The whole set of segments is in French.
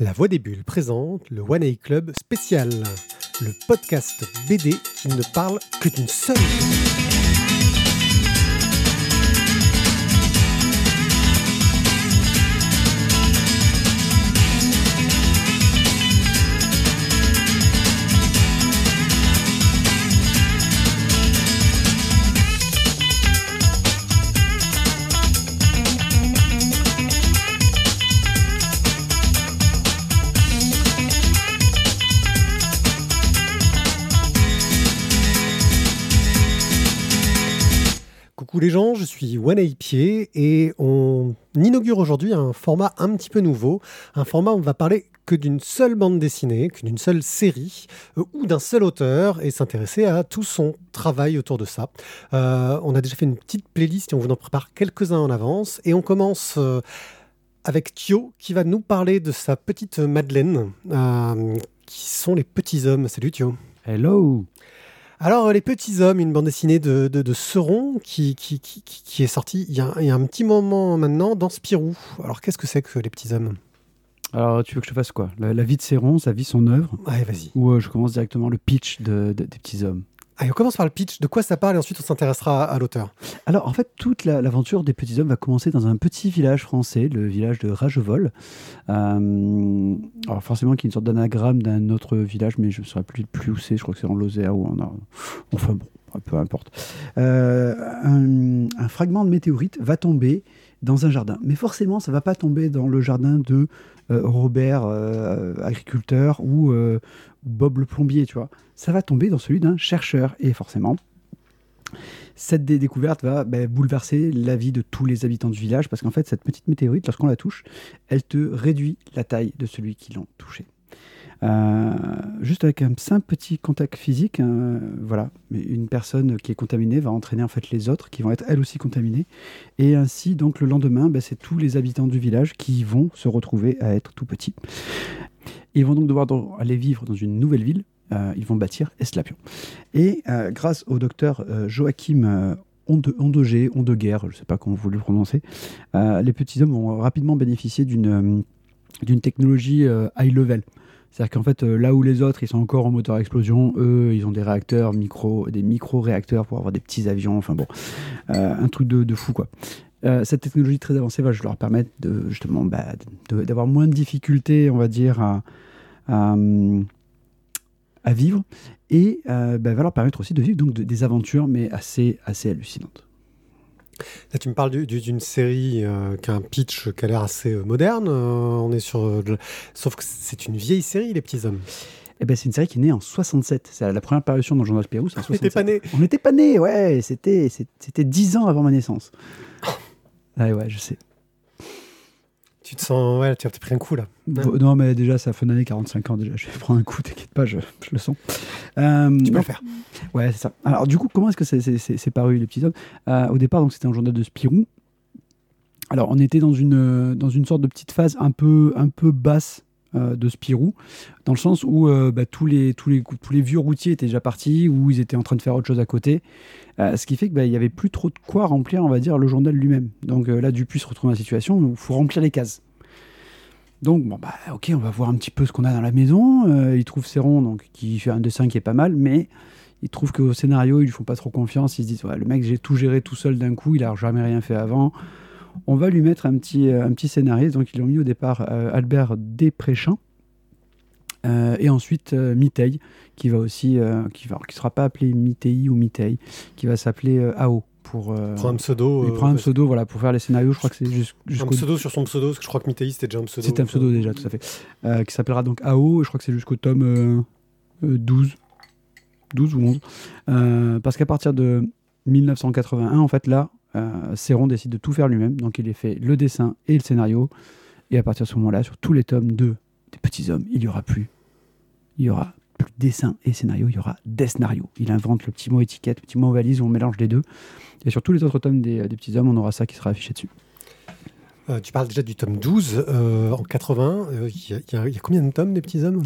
La Voix des Bulles présente le One A Club spécial, le podcast BD qui ne parle que d'une seule. Les gens, je suis One Pied et on inaugure aujourd'hui un format un petit peu nouveau, un format où on va parler que d'une seule bande dessinée, que d'une seule série euh, ou d'un seul auteur et s'intéresser à tout son travail autour de ça. Euh, on a déjà fait une petite playlist et on vous en prépare quelques-uns en avance et on commence euh, avec Thio qui va nous parler de sa petite Madeleine qui sont les petits hommes. Salut Thio. Hello Alors, Les Petits Hommes, une bande dessinée de, de, de Seron qui, qui, qui, qui est sortie il y, a, il y, a, un petit moment maintenant dans Spirou. Alors, qu'est-ce que c'est que Les Petits Hommes? Alors, tu veux que je te fasse quoi? La, la, vie de Seron, sa vie, son œuvre? Ouais, vas-y. Ou euh, je commence directement le pitch de, de, des Petits Hommes? Allez, on commence par le pitch. De quoi ça parle et ensuite on s'intéressera à, l'auteur. Alors, en fait, toute l'aventure la, des Petits Hommes va commencer dans un petit village français, le village de Ragevol. Euh, alors, forcément, qui est une sorte d'anagramme d'un autre village, mais je ne saurais plus, plus où c'est. Je crois que c'est en Lozère ou en. Enfin, bon, peu importe. Euh, un, fragment de météorite va tomber dans un jardin. Mais forcément, ça va pas tomber dans le jardin de euh, Robert, euh, agriculteur, ou, euh, Bob le plombier, tu vois. Ça va tomber dans celui d'un chercheur. Et forcément, cette dé découverte va bah, bouleverser la vie de tous les habitants du village, parce qu'en fait, cette petite météorite, lorsqu'on la touche, elle te réduit la taille de celui qui l'a touchée. Euh, juste avec un simple petit contact physique, euh, voilà, une personne qui est contaminée va entraîner en fait les autres qui vont être elles aussi contaminées, et ainsi donc le lendemain, bah, c'est tous les habitants du village qui vont se retrouver à être tout petits. Ils vont donc devoir aller vivre dans une nouvelle ville. Euh, ils vont bâtir Eslapion. Et euh, grâce au docteur Joachim Onde, je ne sais pas comment vous le prononcez, les petits hommes vont rapidement bénéficier d'une technologie high level. C'est-à-dire qu'en fait, euh, là où les autres, ils sont encore en moteur explosion, eux, ils ont des réacteurs, micro, des micro-réacteurs pour avoir des petits avions. Enfin bon, euh, un truc de, fou, quoi. Euh, cette technologie très avancée va leur permettre de, justement bah, d'avoir moins de difficultés, on va dire, à, vivre et bah, va leur permettre aussi de vivre donc, de, des aventures, mais assez, assez hallucinantes. Là, tu me parles d'une série euh, qui a un pitch qui a l'air assez euh, moderne. Euh, on est sur, euh, sauf que c'est une vieille série, Les Petits Hommes. Eh ben, c'est une série qui est née en 67. C'est la première parution dans le journal Spirou. On n'était pas nés. On n'était pas nés, ouais. C'était c'était dix ans avant ma naissance. ouais, ouais, je sais. Tu te sens, ouais, tu as pris un coup là. Bon, non, mais déjà, ça fait une année 45 ans déjà. Je vais prendre un coup, t'inquiète pas, je, je, le sens. Euh, tu peux le faire. Ouais, c'est ça. Alors, du coup, comment est-ce que c'est paru les petits hommes euh, Au départ, donc c'était un journal de Spirou. Alors, on était dans une, dans une sorte de petite phase un peu, un peu basse euh, de Spirou, dans le sens où euh, bah, tous, les, tous, les, tous les vieux routiers étaient déjà partis, ou ils étaient en train de faire autre chose à côté. Euh, ce qui fait qu'il bah, n'y avait plus trop de quoi remplir, on va dire, le journal lui-même. Donc là, Dupuis se retrouve dans la situation où il faut remplir les cases. Donc, bon, bah, ok, on va voir un petit peu ce qu'on a dans la maison. Il trouve Céron, donc, qui fait un dessin qui est pas mal, mais il trouve qu'au scénario, ils lui font pas trop confiance. Ils se disent, ouais, le mec, j'ai tout géré tout seul d'un coup, il a jamais rien fait avant. On va lui mettre un petit, un petit scénariste. Donc, ils l'ont mis au départ euh, Albert Despréchin. Euh, et ensuite euh, Mitei, qui va aussi, euh, qui ne qui sera pas appelé Mitei ou Mitei, qui va s'appeler euh, AO. Pour, euh, prend un pseudo. Il prend un pseudo voilà, pour faire les scénarios. Je crois que c'est juste. Un pseudo sur son pseudo, parce que je crois que Mitei c'était déjà un pseudo. C'était un pseudo déjà, tout à fait. Euh, qui s'appellera donc AO, je crois que c'est jusqu'au tome 12. 12 ou 11. Euh, parce qu'à partir de 1981, en fait, là, euh, Céron décide de tout faire lui-même. Donc, il est fait le dessin et le scénario. Et à partir de ce moment-là, sur tous les tomes 2 des Petits Hommes, il n'y aura plus. Il y aura plus dessin et scénario, il y aura des scénarios. Il invente le petit mot étiquette, le petit mot valise où on mélange les deux. Et sur tous les autres tomes des, des Petits Hommes, on aura ça qui sera affiché dessus. Euh, tu parles déjà du tome 12 euh, en 80. Il euh, y, y, y, a combien de tomes des Petits Hommes?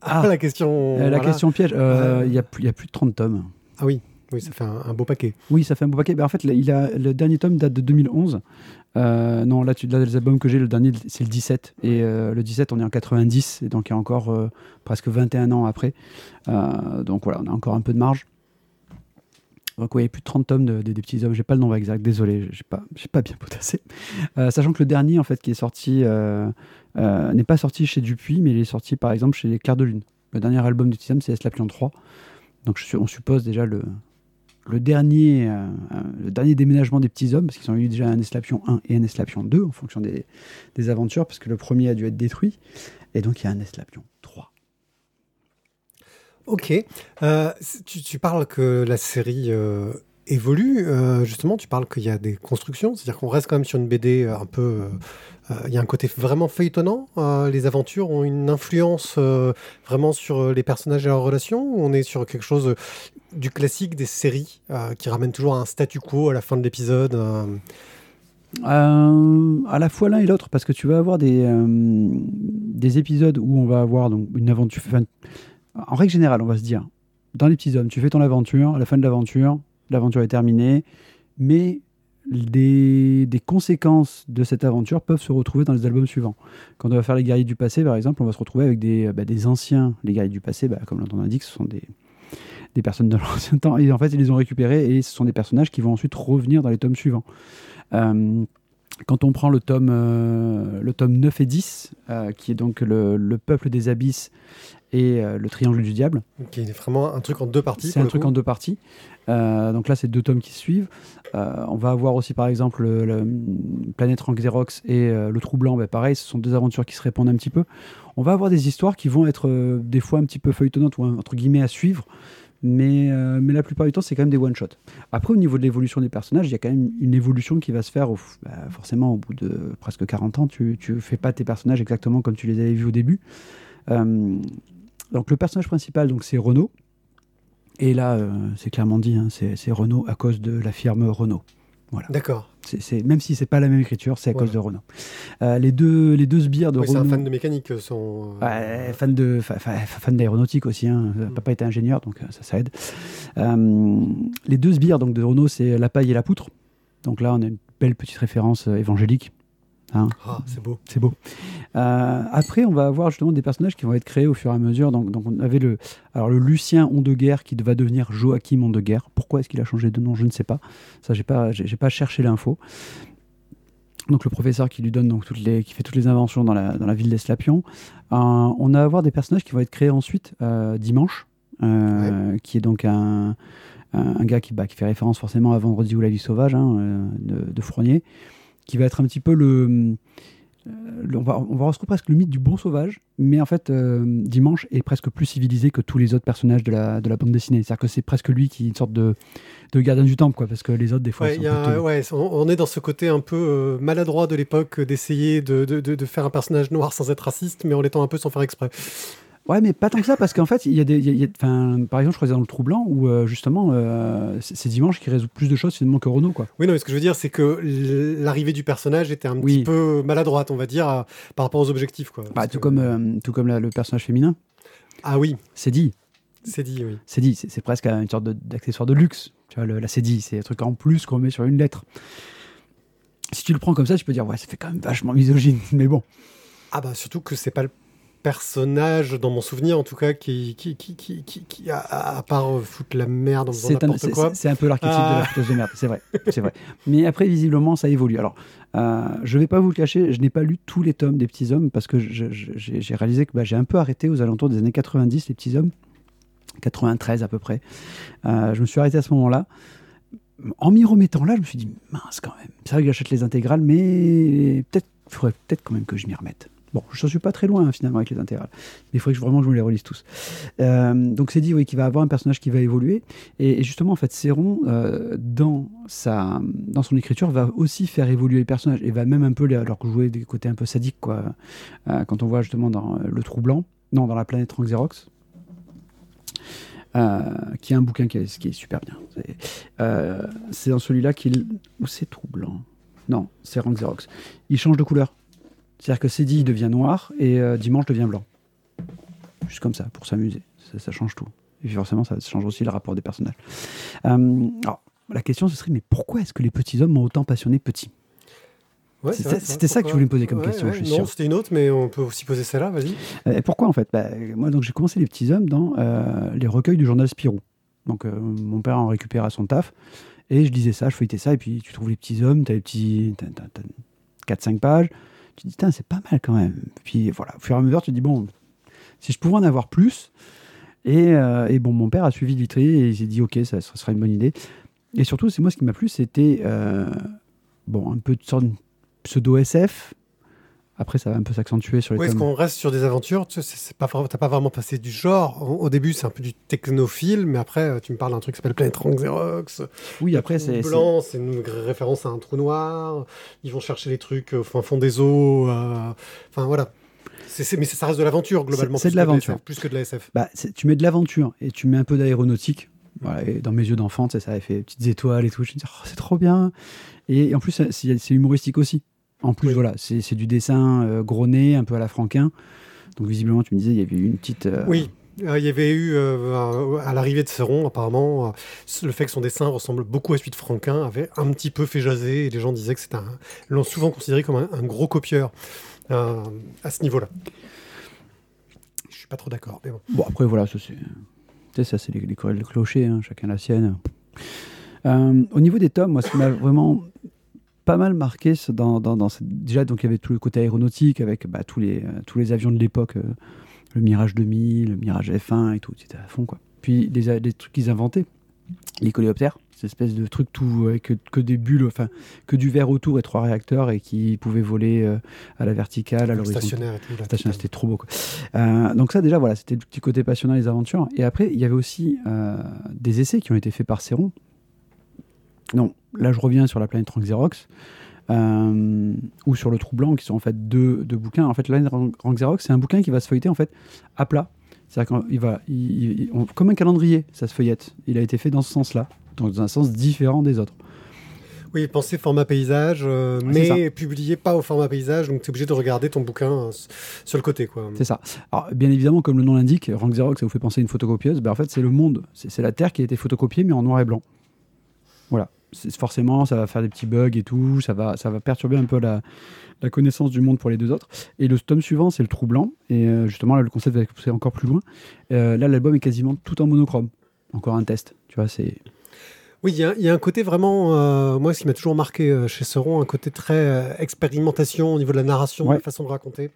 Ah, la question. Euh, la voilà. question piège, il y, a plus, y a plus de 30 tomes. Ah oui. Oui, ça fait un, beau paquet. Oui, ça fait un beau paquet. Ben, en fait, il a, le dernier tome date de 2011. Euh, non, là, tu, là, les albums que j'ai, le dernier, c'est le 17. Et euh, le 17, on est en 90. Et donc, il y a encore euh, presque 21 ans après. donc, voilà, on a encore un peu de marge. Donc, oui, plus de 30 tomes de, des petits hommes. J'ai pas le nombre exact, désolé, j'ai pas, pas bien potassé. sachant que le dernier, en fait, qui est sorti, n'est pas sorti chez Dupuis, mais il est sorti, par exemple, chez les de Lune. Le dernier album de petits hommes, c'est Eslapion 3. Donc, je, on suppose déjà le, le dernier, euh, euh, le dernier déménagement des petits hommes, parce qu'ils ont eu déjà un Eslapion 1 et un Eslapion 2 en fonction des, des, aventures, parce que le premier a dû être détruit. Et donc il y a un Eslapion 3. Ok. Euh, tu, tu, parles que la série évolue. justement, tu parles qu'il y a des constructions, c'est-à-dire qu'on reste quand même sur une BD un peu euh, il y a un côté vraiment feuilletonnant. Euh, les aventures ont une influence euh, vraiment sur les personnages et leurs relations. On est sur quelque chose du classique des séries qui ramène toujours un statu quo à la fin de l'épisode. à la fois l'un et l'autre, parce que tu vas avoir des, des épisodes où on va avoir donc, une aventure. en règle générale, on va se dire dans l'épisode, tu fais ton aventure, à la fin de l'aventure, l'aventure est terminée, mais des, conséquences de cette aventure peuvent se retrouver dans les albums suivants. Quand on va faire les guerriers du passé, par exemple, on va se retrouver avec des, bah, anciens, les guerriers du passé, bah, comme l'on indique, ce sont des, personnes de l'ancien temps, et en fait, ils les ont récupérés, et ce sont des personnages qui vont ensuite revenir dans les tomes suivants. Euh, quand on prend le tome, euh, le tome 9 et 10, euh, qui est donc le, peuple des abysses et le triangle du diable. Qui est vraiment un truc en deux parties. C'est un truc en deux parties. donc là, c'est deux tomes qui suivent. Euh, on va avoir aussi par exemple le, Planète Rank Xerox et euh, le Trou Blanc, bah, pareil, ce sont deux aventures qui se répondent un petit peu. On va avoir des histoires qui vont être euh, des fois un petit peu feuilletonnantes ou entre guillemets à suivre, mais, mais la plupart du temps c'est quand même des one-shots. Après au niveau de l'évolution des personnages, il y a quand même une évolution qui va se faire bah, forcément au bout de presque 40 ans, tu ne fais pas tes personnages exactement comme tu les avais vus au début. Donc le personnage principal, donc c'est Renault, et là, euh, c'est clairement dit, hein, c'est Renault à cause de la firme Renault. Voilà. D'accord. C'est, même si c'est pas la même écriture, c'est à cause de Renault. Euh, les deux, les deux sbires de oui, Renault. C'est un fan de mécanique, euh, son. Ouais, fan de, fan d'aéronautique aussi. Hein. Mm. Papa était ingénieur, donc ça, ça aide. les deux sbires donc de Renault, c'est la paille et la poutre. Donc là, on a une belle petite référence évangélique. Hein. Ah, c'est beau. C'est beau. Euh, après, on va avoir justement des personnages qui vont être créés au fur et à mesure. Donc, donc on avait le, alors le Lucien Ondeguerre qui va devenir Joachim Ondeguerre. Pourquoi est-ce qu'il a changé de nom? Je ne sais pas. Ça, j'ai pas, j'ai, pas cherché l'info. Donc le professeur qui lui donne donc toutes les, qui fait toutes les inventions dans la, dans la ville d'Eslapion. Euh, on va avoir des personnages qui vont être créés ensuite euh, dimanche, qui est donc un, un, gars qui, bah, qui fait référence forcément à Vendredi ou la vie sauvage hein, de, de Fournier qui va être un petit peu le. Euh, on, va, on va retrouver presque le mythe du bon sauvage, mais en fait, euh, Dimanche est presque plus civilisé que tous les autres personnages de la, de la bande dessinée. C'est-à-dire que c'est presque lui qui est une sorte de, de gardien du temple, quoi, parce que les autres, des fois, ouais, on, est dans ce côté un peu euh, maladroit de l'époque d'essayer de, de, de, faire un personnage noir sans être raciste, mais en l'étant un peu sans faire exprès. Ouais, mais pas tant que ça, parce qu'en fait, il y a des. par exemple, je crois dans le Troublant, où euh, justement, euh, c'est Dimanche qui résout plus de choses finalement que Renault. Quoi. Oui, non, mais ce que je veux dire, c'est que l'arrivée du personnage était un petit peu maladroite, on va dire, par rapport aux objectifs. Quoi, bah, tout, comme, euh, tout comme le personnage féminin. Ah oui. C'est dit. C'est dit, oui. C'est dit, c'est presque une sorte d'accessoire de, luxe. Tu vois, le, la c'est dit, c'est un truc en plus qu'on met sur une lettre. Si tu le prends comme ça, tu peux dire, ouais, ça fait quand même vachement misogyne, mais bon. Ah bah surtout que c'est pas le personnage, dans mon souvenir en tout cas, qui, qui, qui, qui, qui à, à, part foutre la merde en faisant n'importe quoi. C'est un peu l'archétype de la ah. fouteuse de merde, c'est vrai, c'est vrai. Mais après, visiblement, ça évolue. Alors, euh, je vais pas vous le cacher, je n'ai pas lu tous les tomes des Petits Hommes parce que j'ai réalisé que bah, j'ai un peu arrêté aux alentours des années 90, les Petits Hommes, 93 à peu près. Euh, je me suis arrêté à ce moment-là. En m'y remettant là, je me suis dit, mince quand même. C'est vrai que j'achète les intégrales, mais peut-être faudrait peut-être quand même que je m'y remette. Bon, je ne suis pas très loin hein, finalement avec les intégrales. Mais il faudrait que vraiment que je me les relise tous. Euh, donc c'est dit oui, qu'il va avoir un personnage qui va évoluer. Et, justement, en fait, Céron, euh, dans, sa, dans son écriture, va aussi faire évoluer les personnages. Et va même un peu leur jouer des côtés un peu sadiques. Quoi. Euh, quand on voit justement dans Le Troublant, non, dans La planète Xerox, euh, qui est un bouquin qui est, super bien. C'est dans celui-là qu'il... Ou c'est Troublant Non, c'est Xerox. Il change de couleur. C'est-à-dire que Cédille devient noir et euh, Dimanche devient blanc. Juste comme ça, pour s'amuser. Ça, change tout. Et puis forcément, ça change aussi le rapport des personnages. Euh, alors, la question, ce serait, mais pourquoi est-ce que les petits hommes m'ont autant passionné petit? Ouais, C'était ça que tu voulais me poser comme Ouais, question, ouais, je suis Non, c'était une autre, mais on peut aussi poser celle-là, vas-y. Euh, Et pourquoi en fait? Bah, Moi, donc j'ai commencé les petits hommes dans euh, les recueils du journal Spirou. Donc mon père en récupérait à son taf et je lisais ça, je feuilletais ça et puis tu trouves les petits hommes, t'as les petits, t'as, t'as- t'as 4-5 pages. Tu te dis c'est pas mal quand même. Puis voilà, au fur et à mesure, tu te dis bon, si je pouvais en avoir plus. Et, euh, et bon, mon père a suivi Littré et il s'est dit ok, ça, ça sera une bonne idée. Et surtout, c'est moi ce qui m'a plu, c'était euh, bon un peu de sorte de pseudo SF. Après, ça va un peu s'accentuer sur les est-ce tomes. qu'on reste sur des aventures Tu sais, pas, T'as pas vraiment passé du genre. Au au début, c'est un peu du technophile, mais après, euh, tu me parles d'un truc qui s'appelle Planet Rank Xerox. Oui, après, c'est. c'est- blanc, c'est une référence à un trou noir. Ils vont chercher les trucs au fin fond des eaux. euh, Enfin, voilà. Mais ça reste de l'aventure, globalement. C'est- de l'aventure. SF, Plus que de la SF. Bah, tu mets de l'aventure et tu mets un peu d'aéronautique. Voilà, et dans mes yeux d'enfant, ça avait fait des petites étoiles et tout. Je me dis, oh, c'est trop bien. Et, et en plus, c'est humoristique aussi. En plus, Oui. voilà, c'est du dessin euh, gros nez, un peu à la Franquin. Donc, visiblement, tu me disais, il y avait eu une petite. euh, Oui. Euh, Il y avait eu, euh, à l'arrivée de Céron, apparemment, euh, le fait que son dessin ressemble beaucoup à celui de Franquin avait un petit peu fait jaser et les gens disaient que c'était un. l'ont souvent considéré comme un, un gros copieur à ce niveau-là. Je suis pas trop d'accord, mais bon. Bon, après, voilà, ça c'est. Tu sais, ça, c'est les, les de clocher, hein, chacun la sienne. Au niveau des tomes, moi, ce qui m'a vraiment pas mal marqué, dans, dans, dans cette- déjà, donc il y avait tout le côté aéronautique avec bah, tous, les, euh, tous les avions de l'époque, euh, le Mirage 2000, le Mirage F1 et tout, c'était à fond, quoi. Puis les, a- les trucs qu'ils inventaient, les coléoptères, cette espèce de truc tout avec que, que des bulles, enfin, que du verre autour et trois réacteurs et qui pouvaient voler euh, à la verticale, à l'horizontale. stationnaire et tout. Là, Stationnaire, c'était trop beau. Quoi. Euh, donc ça déjà, voilà, c'était le petit côté passionnant des aventures. Et après, il y avait aussi euh, des essais qui ont été faits par Céron. Non, là je reviens sur la planète Rank Xerox. euh, ou sur le Trou Blanc, qui sont en fait deux, deux bouquins. En fait, la planète Rank Xerox, c'est un bouquin qui va se feuilleter en fait à plat. C'est-à-dire qu'il va, il- il- on- comme un calendrier, ça se feuillette. Il a été fait dans ce sens-là, dans un sens différent des autres. Oui, pensez format paysage, euh, mais publié pas au format paysage, donc tu es obligé de regarder ton bouquin euh, sur le côté. Quoi. C'est ça. Alors, bien évidemment, comme le nom l'indique, Rank Xerox, ça vous fait penser à une photocopieuse. Ben, en fait, c'est le monde, c'est la Terre qui a été photocopiée, mais en noir et blanc. Voilà. Forcément, ça va faire des petits bugs et tout. Ça va, ça va perturber un peu la, la connaissance du monde pour les deux autres. Et le tome suivant, c'est le trou blanc. Et euh, justement, là, le concept va être poussé encore plus loin. Euh, là, l'album est quasiment tout en monochrome. Encore un test. Tu vois, c'est. Oui, il y, a- il y a un côté vraiment, euh, moi, ce qui m'a toujours marqué chez Seron, un côté très expérimentation au niveau de la narration, Ouais. de la façon de raconter,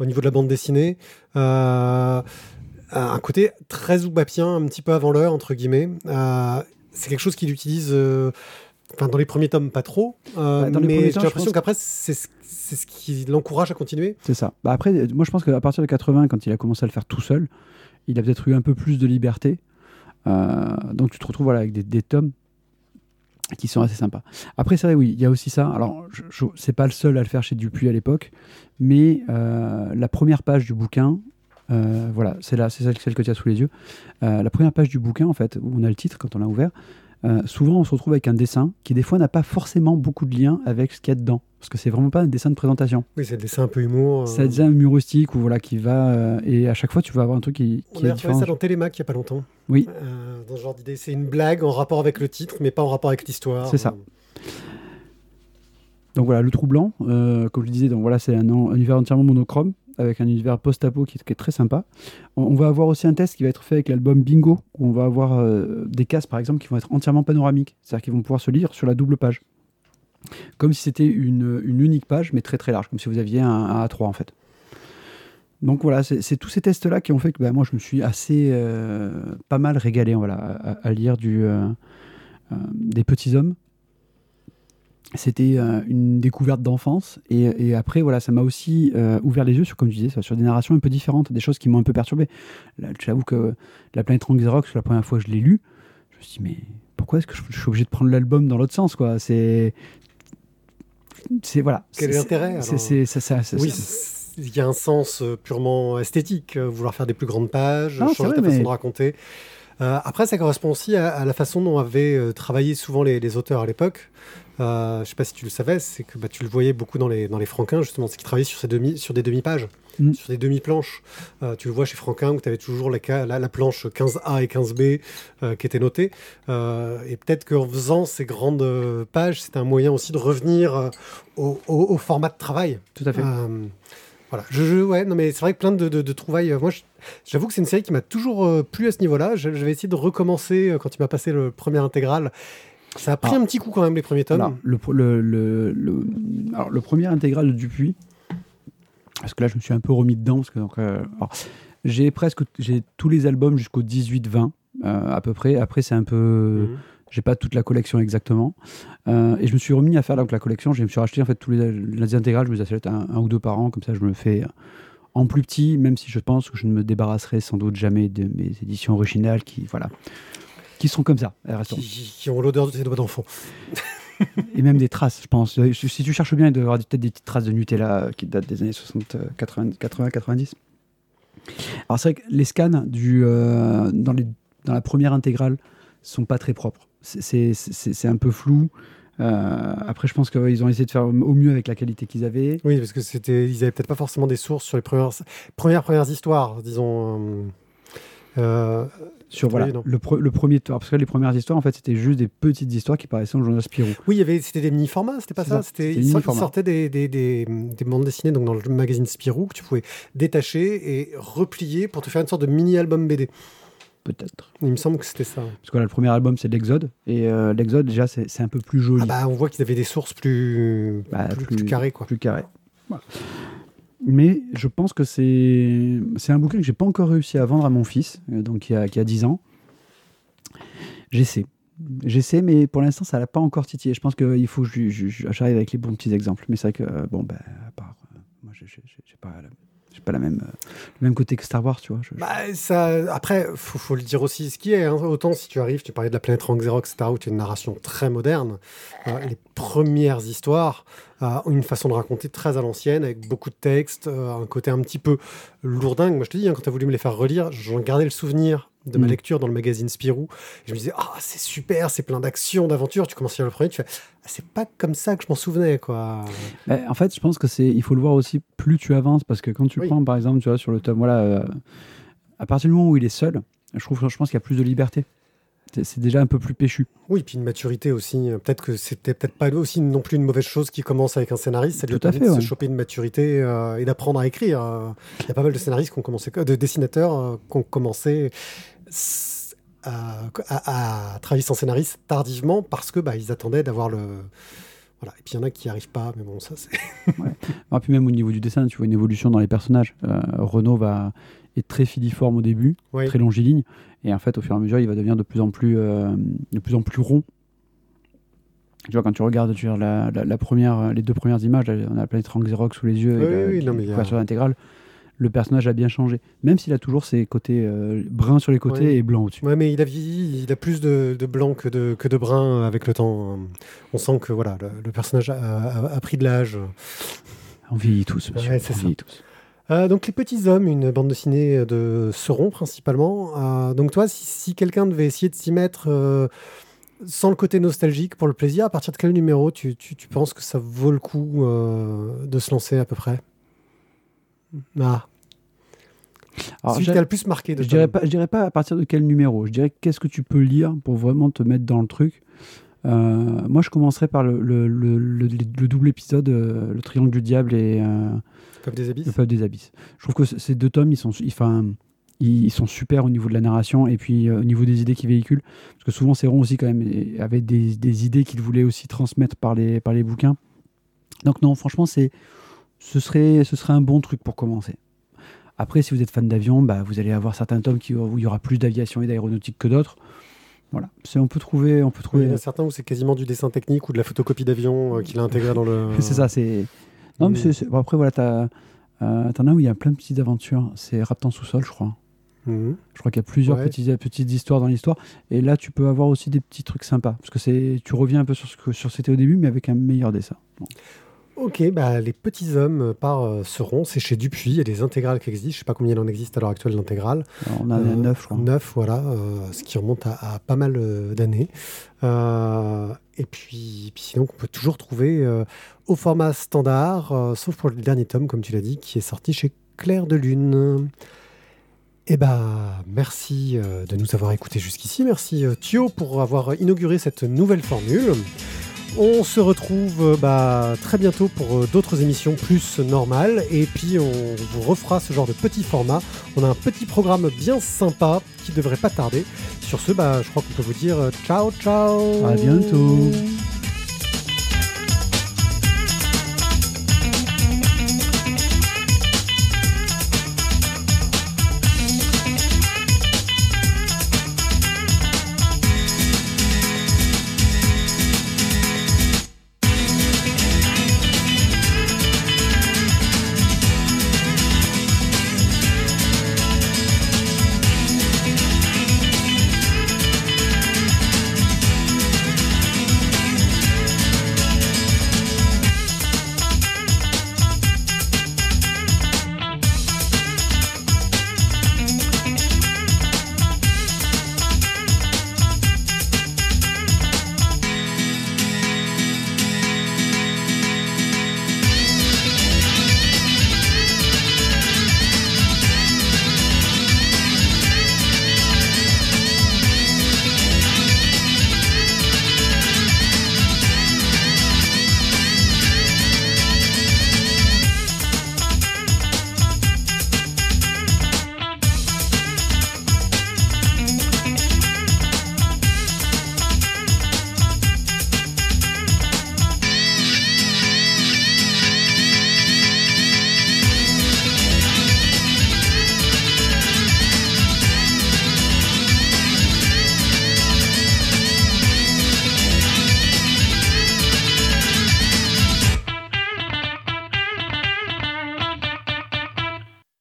au niveau de la bande dessinée. Un côté très zoubapien, un petit peu avant l'heure, entre guillemets. C'est quelque chose qu'il utilise. euh, Enfin, dans les premiers tomes, pas trop. euh, Bah, mais j'ai l'impression qu'après, c'est ce, qui l'encourage à continuer. C'est ça. Bah après, moi je pense qu'à partir de 80, quand il a commencé à le faire tout seul, il a peut-être eu un peu plus de liberté. Euh, donc tu te retrouves voilà, avec des, des tomes qui sont assez sympas. Après, c'est vrai, oui, il y a aussi ça. Alors, je, je- c'est pas le seul à le faire chez Dupuis à l'époque, mais euh, la première page du bouquin, euh, voilà, c'est là, c'est celle, celle que tu as sous les yeux. Euh, la première page du bouquin, en fait, où on a le titre quand on l'a ouvert, euh, souvent on se retrouve avec un dessin qui des fois n'a pas forcément beaucoup de lien avec ce qu'il y a dedans, parce que c'est vraiment pas un dessin de présentation. Oui, c'est le dessin un peu humour. euh. Devient un humoristique ou voilà qui va euh, et à chaque fois tu vas avoir un truc qui, On qui est a retrouvé ça dans Télémac il n'y a pas longtemps. Oui. Dans ce genre d'idée. C'est une blague en rapport avec le titre, mais pas en rapport avec l'histoire. C'est ça. Donc voilà, le trou blanc, comme je disais, donc voilà c'est un, un univers entièrement monochrome avec un univers post-apo qui, est très sympa. On, va avoir aussi un test qui va être fait avec l'album Bingo où on va avoir euh, des cases par exemple qui vont être entièrement panoramiques, c'est-à-dire qu'ils vont pouvoir se lire sur la double page, comme si c'était une, unique page mais très très large, comme si vous aviez un, un A3 en fait. Donc voilà, c'est tous ces tests-là qui ont fait que bah, moi je me suis assez euh, pas mal régalé voilà, à, lire du, euh, des petits hommes. C'était euh, une découverte d'enfance et, et après voilà, ça m'a aussi euh, ouvert les yeux sur, comme tu disais, sur des narrations un peu différentes, des choses qui m'ont un peu perturbé. Là, J'avoue que la planète Xerox, la première fois que je l'ai lu, je me suis dit mais pourquoi est-ce que je, je suis obligé de prendre l'album dans l'autre sens quoi? C'est c'est voilà. Quel est l'intérêt, c'est- ça- Oui, il y a un sens euh, purement esthétique, vouloir faire des plus grandes pages, Non, changer vrai, ta façon de raconter. Euh, après, ça correspond aussi à, la façon dont avaient euh, travaillé souvent les, auteurs à l'époque. Euh, je ne sais pas si tu le savais, c'est que bah, tu le voyais beaucoup dans les, dans les Franquins, justement, c'est qu'ils travaillaient sur, ces demi, sur des demi-pages, mm. sur des demi-planches. tu le vois chez Franquin où tu avais toujours la, la, planche 15A et 15B qui étaient notées. et peut-être qu'en faisant ces grandes pages, c'était un moyen aussi de revenir au, au, format de travail. Tout à fait. Voilà, je, ouais, non mais c'est vrai que plein de, de, trouvailles. Euh, moi, j'avoue que c'est une série qui m'a toujours euh, plu à ce niveau-là. Je, vais essayer de recommencer euh, quand il m'a passé le premier intégral. Ça a pris ah. un petit coup quand même les premiers tomes. le, le, le, alors, le premier intégral de Dupuis, parce que là je me suis un peu remis dedans, parce que donc, j'ai presque j'ai tous les albums jusqu'au 18-20 à peu près. Après c'est un peu mhm. J'ai pas toute la collection exactement. Euh, et je me suis remis à faire donc, la collection. Je me suis racheté en fait tous les, les intégrales. Je me les achète un, ou deux par an. Comme ça, je me fais en plus petit, même si je pense que je ne me débarrasserai sans doute jamais de mes éditions originales qui, voilà, qui sont comme ça. Qui, ont l'odeur de tes doigts d'enfant. et même des traces, je pense. Si tu cherches bien, il doit y avoir peut-être des petites traces de Nutella qui datent des années 60, 80, 90. Alors c'est vrai que les scans du, euh, dans, les, dans la première intégrale sont pas très propres c'est un peu flou. Euh, après, je pense qu'ils ont essayé de faire au mieux avec la qualité qu'ils avaient. Oui, parce que c'était, ils avaient peut-être pas forcément des sources sur les premières premières, premières histoires, disons. Euh, euh, sur voilà, le, le, premier parce que les premières histoires en fait c'était juste des petites histoires qui paraissaient dans le journal Spirou. Oui, c'était des mini formats, c'était pas ça, c'était ils sortaient des, des, des, des, bandes dessinées donc dans le magazine Spirou que tu pouvais détacher et replier pour te faire une sorte de mini album BD peut-être. Il me semble que c'était ça. Parce que le premier album, c'est l'Exode. Et euh, l'Exode, déjà, c'est un peu plus joli. Ah bah, on voit qu'ils avaient des sources plus, bah, plus, carrées. Quoi. Plus carrées. Mais je pense que c'est un bouquin que j'ai pas encore réussi à vendre à mon fils, euh, donc qui a, qui a 10 ans. J'essaie. J'essaie, mais pour l'instant, ça l'a pas encore titillé. Je pense qu'il faut que j'arrive avec les bons petits exemples. Mais c'est vrai que, euh, bon, ben, à part, moi, j'ai pas pas la même, euh, le même côté que Star Wars, tu vois. Bah, ça, après, faut, faut le dire aussi ce qui est. Hein. Autant si tu arrives, tu parlais de la planète Rank Zero, etc., où tu as une narration très moderne. Euh, les premières histoires ont une façon de raconter très à l'ancienne, avec beaucoup de textes, euh, un côté un petit peu lourdingue. Moi, je te dis, hein, quand tu as voulu me les faire relire, j'en gardais le souvenir de ma mm. lecture dans le magazine Spirou. je me disais, ah, c'est super, c'est plein d'action, d'aventure. Tu commences à lire le premier, tu fais, ah, c'est pas comme ça que je m'en souvenais, quoi. en fait, je pense que c'est, il faut le voir aussi plus tu avances, parce que quand tu prends, par exemple, tu vois, sur le tome, voilà, euh, à partir du moment où il est seul, je trouve, je pense qu'il y a plus de liberté c'est déjà un peu plus péchu. Oui, puis une maturité aussi. Peut-être que c'était peut-être pas aussi non plus une mauvaise chose qui commence avec un scénariste. Ça lui permet de se choper une maturité euh, et d'apprendre à écrire. Il y a pas mal de scénaristes qui ont commencé, de dessinateurs euh, qui ont commencé à, travailler sans scénariste tardivement parce que bah, ils attendaient d'avoir le. Voilà. Et puis il y en a qui n'y arrivent pas, mais bon, ça c'est. ouais. puis même au niveau du dessin, tu vois une évolution dans les personnages. Euh, Renault va est très filiforme au début, très longiligne, et en fait, au fur et à mesure, il va devenir de plus en plus, euh, de plus en plus rond. Tu vois, quand tu regardes tu vois, la, la, première, les deux premières images, on a la planète Rank Xerox sous les yeux, et la, oui, le personnage a bien changé. Même s'il a toujours ses côtés euh, bruns sur les côtés et blancs au-dessus. Ouais, mais il a il a plus de, de blanc que de, que de brun avec le temps. On sent que voilà, le, personnage a, pris de l'âge. On vieillit tous, monsieur. on vieillit tous. Euh, donc Les Petits Hommes, une bande dessinée de Seron principalement. Euh, donc toi, si, quelqu'un devait essayer de s'y mettre euh, sans le côté nostalgique, pour le plaisir, à partir de quel numéro tu, penses que ça vaut le coup de se lancer à peu près? Ah. Celui qui a le plus marqué. je dirais pas, je dirais pas à partir de quel numéro. Je dirais qu'est-ce que tu peux lire pour vraiment te mettre dans le truc? Moi, je commencerai par le, le double épisode, le Triangle du Diable et Peuple des Abysses. Le Peuple des Abysses. Je trouve que ces deux tomes, ils sont, enfin, ils, sont super au niveau de la narration et puis euh, au niveau des idées qu'ils véhiculent. Parce que souvent, Céron aussi, quand même, avait des, des idées qu'il voulait aussi transmettre par les, par les bouquins. Donc, non, franchement, c'est, ce, serait, ce serait un bon truc pour commencer. Après, si vous êtes fan d'avion, bah, vous allez avoir certains tomes qui, où il y aura plus d'aviation et d'aéronautique que d'autres. Voilà, c'est on peut trouver, on peut trouver. il y en a certains où c'est quasiment du dessin technique ou de la photocopie d'avion euh, qu'il a intégré dans le. c'est ça, c'est non, mais après, voilà, euh, t'en as où il y a plein de petites aventures. C'est Raptan sous-sol, je crois. Mhm. Je crois qu'il y a plusieurs petites, petites histoires dans l'histoire. Et là, tu peux avoir aussi des petits trucs sympas. Parce que c'est, tu reviens un peu sur ce que sur c'était au début, mais avec un meilleur dessin. Ok, bah, les petits hommes par euh, seront, c'est chez Dupuis, il y a des intégrales qui existent, je sais pas combien il en existe à l'heure actuelle d'intégrales. On en a Euh, neuf, je crois. Neuf, voilà, euh, ce qui remonte à, à pas mal euh, d'années. Euh, et puis, puis sinon, on peut toujours trouver euh, au format standard, euh, sauf pour le dernier tome, comme tu l'as dit, qui est sorti chez Claire de Lune. Eh bah, merci euh, de nous avoir écoutés jusqu'ici. Merci euh, Thio pour avoir inauguré cette nouvelle formule. On se retrouve euh, bah, très bientôt pour euh, d'autres émissions plus normales. Et puis, on vous refera ce genre de petit format. On a un petit programme bien sympa qui devrait pas tarder. Sur ce, bah, je crois qu'on peut vous dire euh, ciao, ciao. À bientôt.